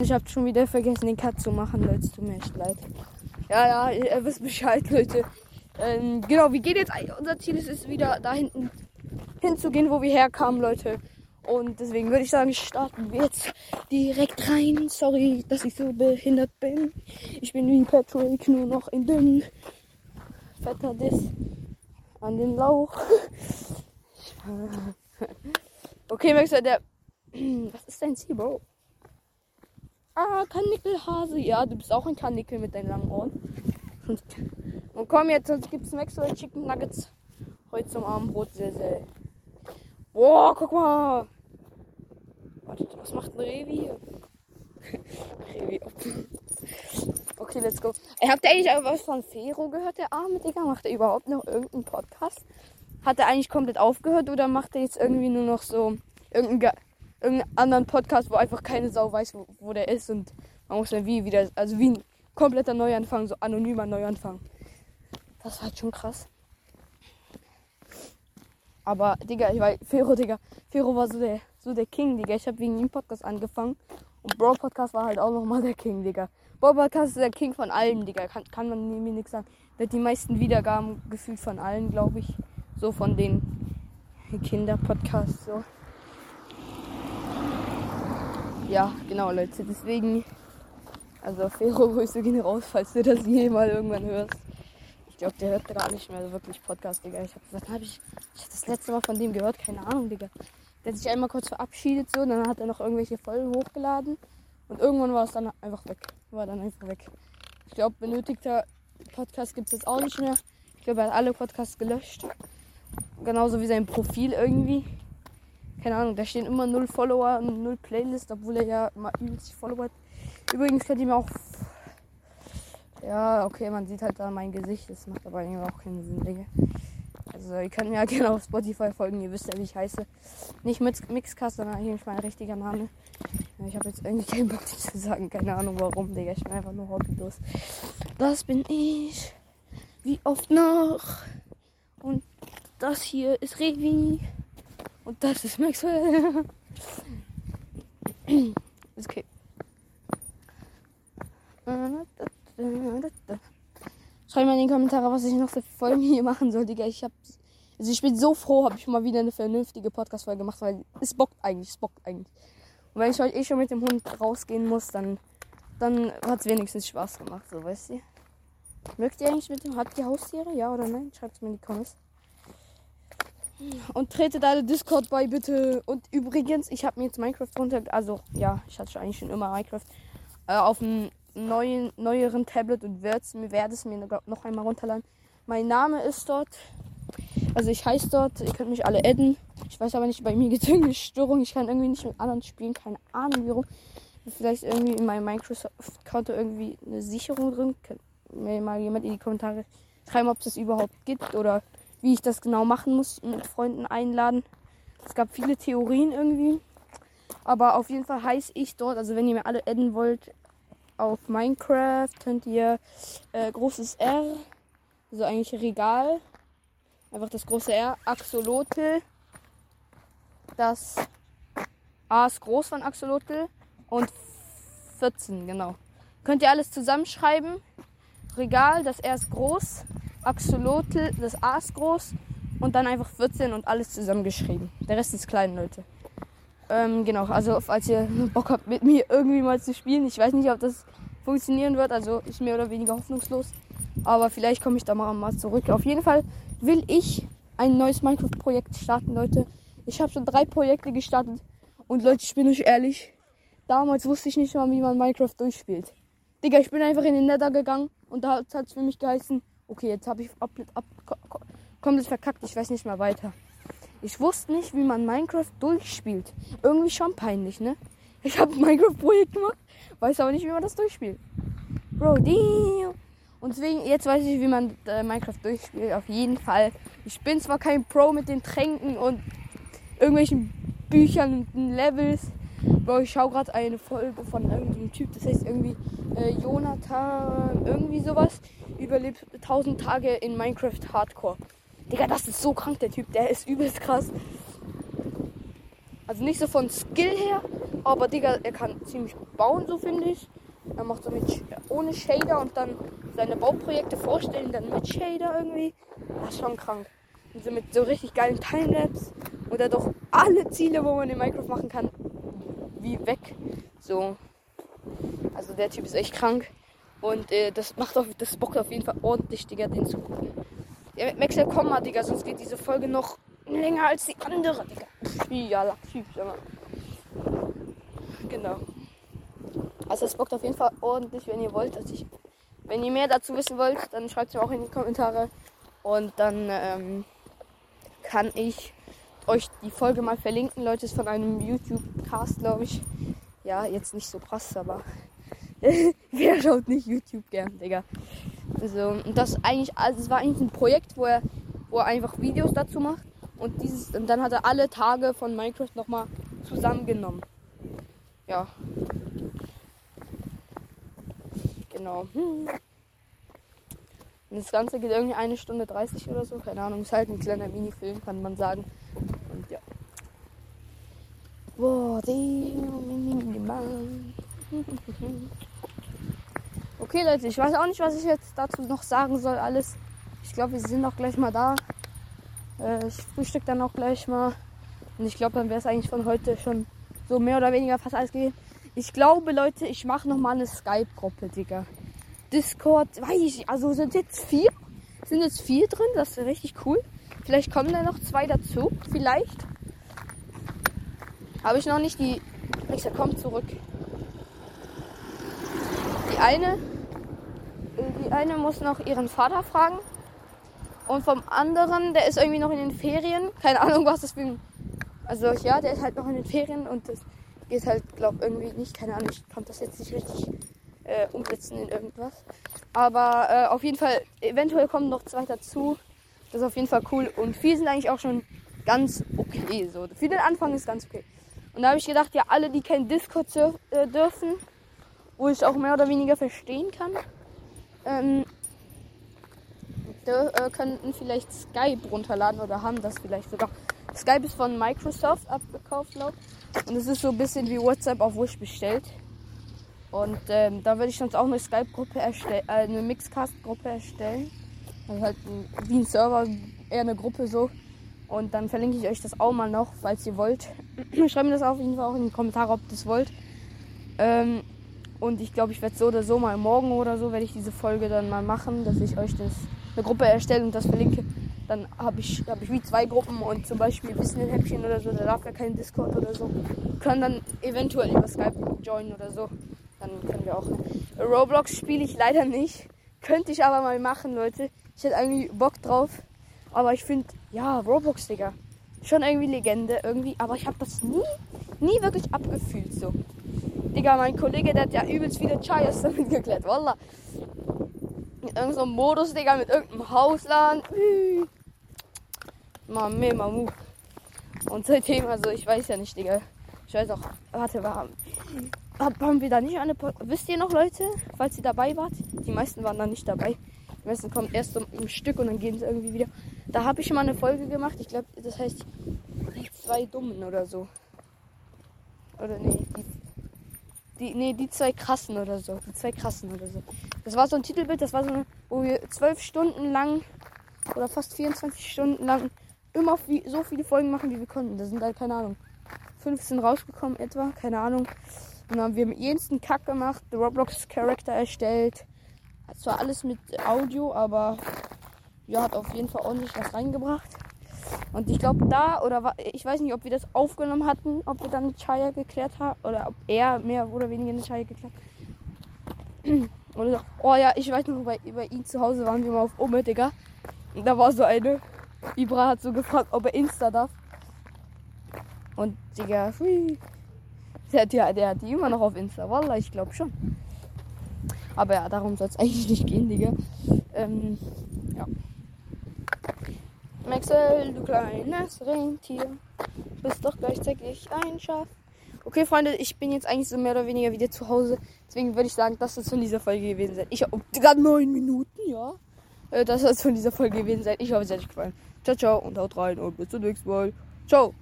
Ich habe schon wieder vergessen, den Cut zu machen, Leute. Tut mir echt leid. Ja, ja, ihr wisst Bescheid, Leute. Ähm, genau, wir gehen jetzt. Unser Ziel ist es wieder da hinten hinzugehen, wo wir herkamen, Leute. Und deswegen würde ich sagen, starten wir jetzt direkt rein. Sorry, dass ich so behindert bin. Ich bin wie Patrick, nur noch in dünn. Fetter Diss an den Lauch. okay, Maxer, der. Was ist dein Ziel, Bro? Ah, Kanickelhase. Ja, du bist auch ein Kanickel mit deinen langen Ohren. Und komm jetzt, sonst gibt's Maxwell Chicken Nuggets heute zum Abendbrot. Sehr, sehr. Boah, guck mal. Warte, was macht ein Revi Revi. Okay, let's go. Ey, habt ihr eigentlich was von Fero gehört, der arme Digga? Macht er überhaupt noch irgendeinen Podcast? Hat er eigentlich komplett aufgehört oder macht er jetzt irgendwie nur noch so irgendeinen, irgendeinen anderen Podcast, wo einfach keine Sau weiß, wo, wo der ist und man muss dann wie wieder, also wie ein kompletter Neuanfang, so anonymer Neuanfang. Das war halt schon krass. Aber, Digga, ich war, Fero, Digga, Fero war so der, so der King, Digga. Ich habe wegen ihm Podcast angefangen. Und Bro Podcast war halt auch nochmal der King, Digga. Bro Podcast ist der King von allen, Digga. Kann, kann man mir nichts sagen. Der hat die meisten Wiedergaben gefühlt von allen, glaube ich. So von den Kinder-Podcasts, so. Ja, genau, Leute. Deswegen, also Fero, Grüße gehen raus, falls du das je mal irgendwann hörst. Ich glaube, der hört gar nicht mehr wirklich Podcast, Digga. Ich habe gesagt, habe ich, ich hab das letzte Mal von dem gehört, keine Ahnung, Digga. Der hat sich einmal kurz verabschiedet, so, dann hat er noch irgendwelche Folgen hochgeladen. Und irgendwann war es dann einfach weg. War dann einfach weg. Ich glaube, benötigter Podcast gibt es jetzt auch nicht mehr. Ich glaube, er hat alle Podcasts gelöscht. Genauso wie sein Profil irgendwie. Keine Ahnung, da stehen immer null Follower und null Playlist, obwohl er ja mal übelst Follower hat. Übrigens könnt ihr mir auch. Ja, okay, man sieht halt da mein Gesicht. Das macht aber irgendwie auch keinen Sinn, Digga. Also ihr könnt mir ja gerne auf Spotify folgen, ihr wisst ja, wie ich heiße. Nicht mit Mixcast, sondern eigentlich mein richtiger Name. Ich habe jetzt irgendwie keinen Bock zu sagen, keine Ahnung warum, Digga. Ich bin einfach nur hobbylos. Das bin ich. Wie oft noch? Und das hier ist Revi. Und das ist Maxwell. okay. Schreibt mal in die Kommentare, was ich noch für Folgen hier machen soll, Digga. Ich hab. Also ich bin so froh, habe ich mal wieder eine vernünftige Podcast-Folge gemacht, weil es bockt eigentlich, es bockt eigentlich. Und wenn ich heute eh schon mit dem Hund rausgehen muss, dann, dann hat es wenigstens Spaß gemacht, so weißt du. Mögt ihr eigentlich mit dem, habt ihr Haustiere? Ja oder nein? Schreibt es mir in die Kommentare. Und tretet alle Discord bei, bitte. Und übrigens, ich habe mir jetzt Minecraft runter... Also, ja, ich hatte eigentlich schon immer Minecraft. Äh, auf einem neuen, neueren Tablet und werde es mir noch einmal runterladen. Mein Name ist dort. Also ich heiße dort. Ihr könnt mich alle adden. Ich weiß aber nicht, bei mir gibt es irgendeine Störung. Ich kann irgendwie nicht mit anderen spielen. Keine Ahnung warum. Vielleicht irgendwie in meinem Microsoft-Konto irgendwie eine Sicherung drin. Könnt mir mal jemand in die Kommentare schreiben, ob es das überhaupt gibt oder wie ich das genau machen muss, mit Freunden einladen. Es gab viele Theorien irgendwie. Aber auf jeden Fall heiße ich dort, also wenn ihr mir alle adden wollt, auf Minecraft könnt ihr äh, großes R, also eigentlich Regal, einfach das große R, Axolotl, das A ist groß von Axolotl und 14, genau. Könnt ihr alles zusammenschreiben. Regal, das R ist groß, Axolotl, das A ist groß und dann einfach 14 und alles zusammengeschrieben. Der Rest ist klein, Leute. Ähm, genau, also falls ihr Bock habt, mit mir irgendwie mal zu spielen. Ich weiß nicht, ob das funktionieren wird, also ist mehr oder weniger hoffnungslos. Aber vielleicht komme ich da mal, mal zurück. Auf jeden Fall will ich ein neues Minecraft-Projekt starten, Leute. Ich habe schon drei Projekte gestartet. Und Leute, ich bin euch ehrlich, damals wusste ich nicht mal, wie man Minecraft durchspielt. Digga, ich bin einfach in den Nether gegangen und da hat es für mich geheißen, okay, jetzt habe ich ab, ab, komplett verkackt, ich weiß nicht mehr weiter. Ich wusste nicht, wie man Minecraft durchspielt. Irgendwie schon peinlich, ne? Ich habe Minecraft-Projekt gemacht, weiß aber nicht, wie man das durchspielt. Bro, damn. Und deswegen, jetzt weiß ich, wie man äh, Minecraft durchspielt. Auf jeden Fall. Ich bin zwar kein Pro mit den Tränken und irgendwelchen Büchern und Levels. Bro, ich schaue gerade eine Folge von irgendeinem Typ, das heißt irgendwie äh, Jonathan, irgendwie sowas. Überlebt 1000 Tage in Minecraft Hardcore. Digga, das ist so krank, der Typ. Der ist übelst krass. Also nicht so von Skill her, Aber Digga, er kann ziemlich bauen, so finde ich. Er macht so mit ohne Shader und dann seine Bauprojekte vorstellen, dann mit Shader irgendwie. Das ist schon krank. Und so mit so richtig geilen Timelapse. Und er doch alle Ziele, wo man in Minecraft machen kann, wie weg. So. Also der Typ ist echt krank. Und äh, das macht auf, das bockt auf jeden Fall ordentlich, Digga, den zu gucken. Ja, Maxel, komm mal, Digga, sonst geht diese Folge noch länger als die andere, Digga. Ja, laxiv, Junge. Genau. Also es bockt auf jeden Fall ordentlich, wenn ihr wollt, dass ich. Wenn ihr mehr dazu wissen wollt, dann schreibt es mir auch in die Kommentare. Und dann ähm, kann ich euch die Folge mal verlinken, Leute. Ist von einem YouTube-Cast, glaube ich. Ja, jetzt nicht so krass, aber wer schaut nicht YouTube gern, Digga. Also, und das eigentlich, also es war eigentlich ein Projekt, wo er, wo er einfach Videos dazu macht. Und dieses, und dann hat er alle Tage von Minecraft nochmal zusammengenommen. Ja. Genau. Und das Ganze geht irgendwie eine Stunde 30 oder so. Keine Ahnung. Ist halt ein kleiner Minifilm, kann man sagen. Und ja. Boah, Okay, Leute, ich weiß auch nicht, was ich jetzt dazu noch sagen soll. Alles. Ich glaube, wir sind auch gleich mal da. Äh, ich frühstück dann auch gleich mal. Und ich glaube, dann wäre es eigentlich von heute schon so mehr oder weniger fast alles gegeben. Ich glaube, Leute, ich mache noch mal eine Skype-Gruppe, Digga. Discord, weiß ich, also sind jetzt vier, sind jetzt vier drin, das ist richtig cool. Vielleicht kommen da noch zwei dazu, vielleicht. Habe ich noch nicht die. Alexa, komm zurück. Die eine, die eine muss noch ihren Vater fragen. Und vom anderen, der ist irgendwie noch in den Ferien. Keine Ahnung, was das für ein. Also ja, der ist halt noch in den Ferien und das geht halt, glaub irgendwie nicht. Keine Ahnung, ich konnte das jetzt nicht richtig äh, umsetzen in irgendwas. Aber äh, auf jeden Fall, eventuell kommen noch zwei dazu. Das ist auf jeden Fall cool. Und vier sind eigentlich auch schon ganz okay. So. Für den Anfang ist ganz okay. Und da habe ich gedacht, ja, alle, die kein Discord äh, dürfen, wo ich auch mehr oder weniger verstehen kann, ähm, Projekte äh, könnten vielleicht Skype runterladen oder haben das vielleicht sogar. Skype ist von Microsoft abgekauft, glaube Und es ist so ein bisschen wie WhatsApp auf Wish bestellt. Und ähm, da würde ich sonst auch eine Skype-Gruppe erstellen, äh, eine Mixcast-Gruppe erstellen. Also halt ein, wie ein Server, eher eine Gruppe so. Und dann verlinke ich euch das auch mal noch, falls ihr wollt. Schreibt mir das auf jeden Fall auch in die Kommentare, ob ihr das wollt. Ähm, und ich glaube, ich werde so oder so mal morgen oder so, werde ich diese Folge dann mal machen, dass ich euch das eine Gruppe erstelle und das verlinke, dann habe ich, hab ich wie zwei Gruppen und zum Beispiel Wissen in Häppchen oder so, da darf ja kein Discord oder so, können dann eventuell über Skype joinen oder so. Dann können wir auch. Roblox spiele ich leider nicht. Könnte ich aber mal machen, Leute. Ich hätte irgendwie Bock drauf. Aber ich finde, ja, Roblox, Digga. Schon irgendwie Legende, irgendwie. Aber ich habe das nie, nie wirklich abgefühlt so. Digga, mein Kollege, der hat ja übelst viele Chayas damit geklärt. Wallah irgendeinem so Modus, Digga, mit irgendeinem Hausland. Mame, Mamu. Und seitdem, also ich weiß ja nicht, Digga. Ich weiß auch, warte, wir haben, haben wir da nicht eine, wisst ihr noch, Leute, falls ihr dabei wart? Die meisten waren da nicht dabei. Die meisten kommen erst um, ein Stück und dann gehen sie irgendwie wieder. Da habe ich schon mal eine Folge gemacht. Ich glaube, das heißt die zwei Dummen oder so. Oder nee, die die, nee, die zwei krassen oder so. Die zwei krassen oder so. Das war so ein Titelbild, das war so, wo wir zwölf Stunden lang oder fast 24 Stunden lang immer so viele Folgen machen, wie wir konnten. Da sind halt, keine Ahnung, 15 rausgekommen etwa, keine Ahnung. Und dann haben wir mit jensten Kack gemacht, The Roblox Character erstellt. Zwar alles mit Audio, aber ja, hat auf jeden Fall ordentlich was reingebracht. Und ich glaube da, oder ich weiß nicht, ob wir das aufgenommen hatten, ob wir dann mit Chaya geklärt haben, oder ob er mehr oder weniger mit Chaya geklärt hat. Oder so. Oh ja, ich weiß noch, bei, bei ihm zu Hause waren wir mal auf Ome, Digga. Und da war so eine, Ibra hat so gefragt, ob er Insta darf. Und Digga, hui. Der, der, der hat die immer noch auf Insta. Wallah, ich glaube schon. Aber ja, darum soll es eigentlich nicht gehen, Digga. Ähm, ja. Maxel, du kleines Rentier, bist doch gleichzeitig ein Schaf. Okay, Freunde, ich bin jetzt eigentlich so mehr oder weniger wieder zu Hause. Deswegen würde ich sagen, das soll es von dieser Folge gewesen sein. Ich habe gerade neun Minuten, ja. Äh, das soll von dieser Folge gewesen sein. Ich hoffe, es hat euch gefallen. Ciao, ciao und haut rein und bis zum nächsten Mal. Ciao.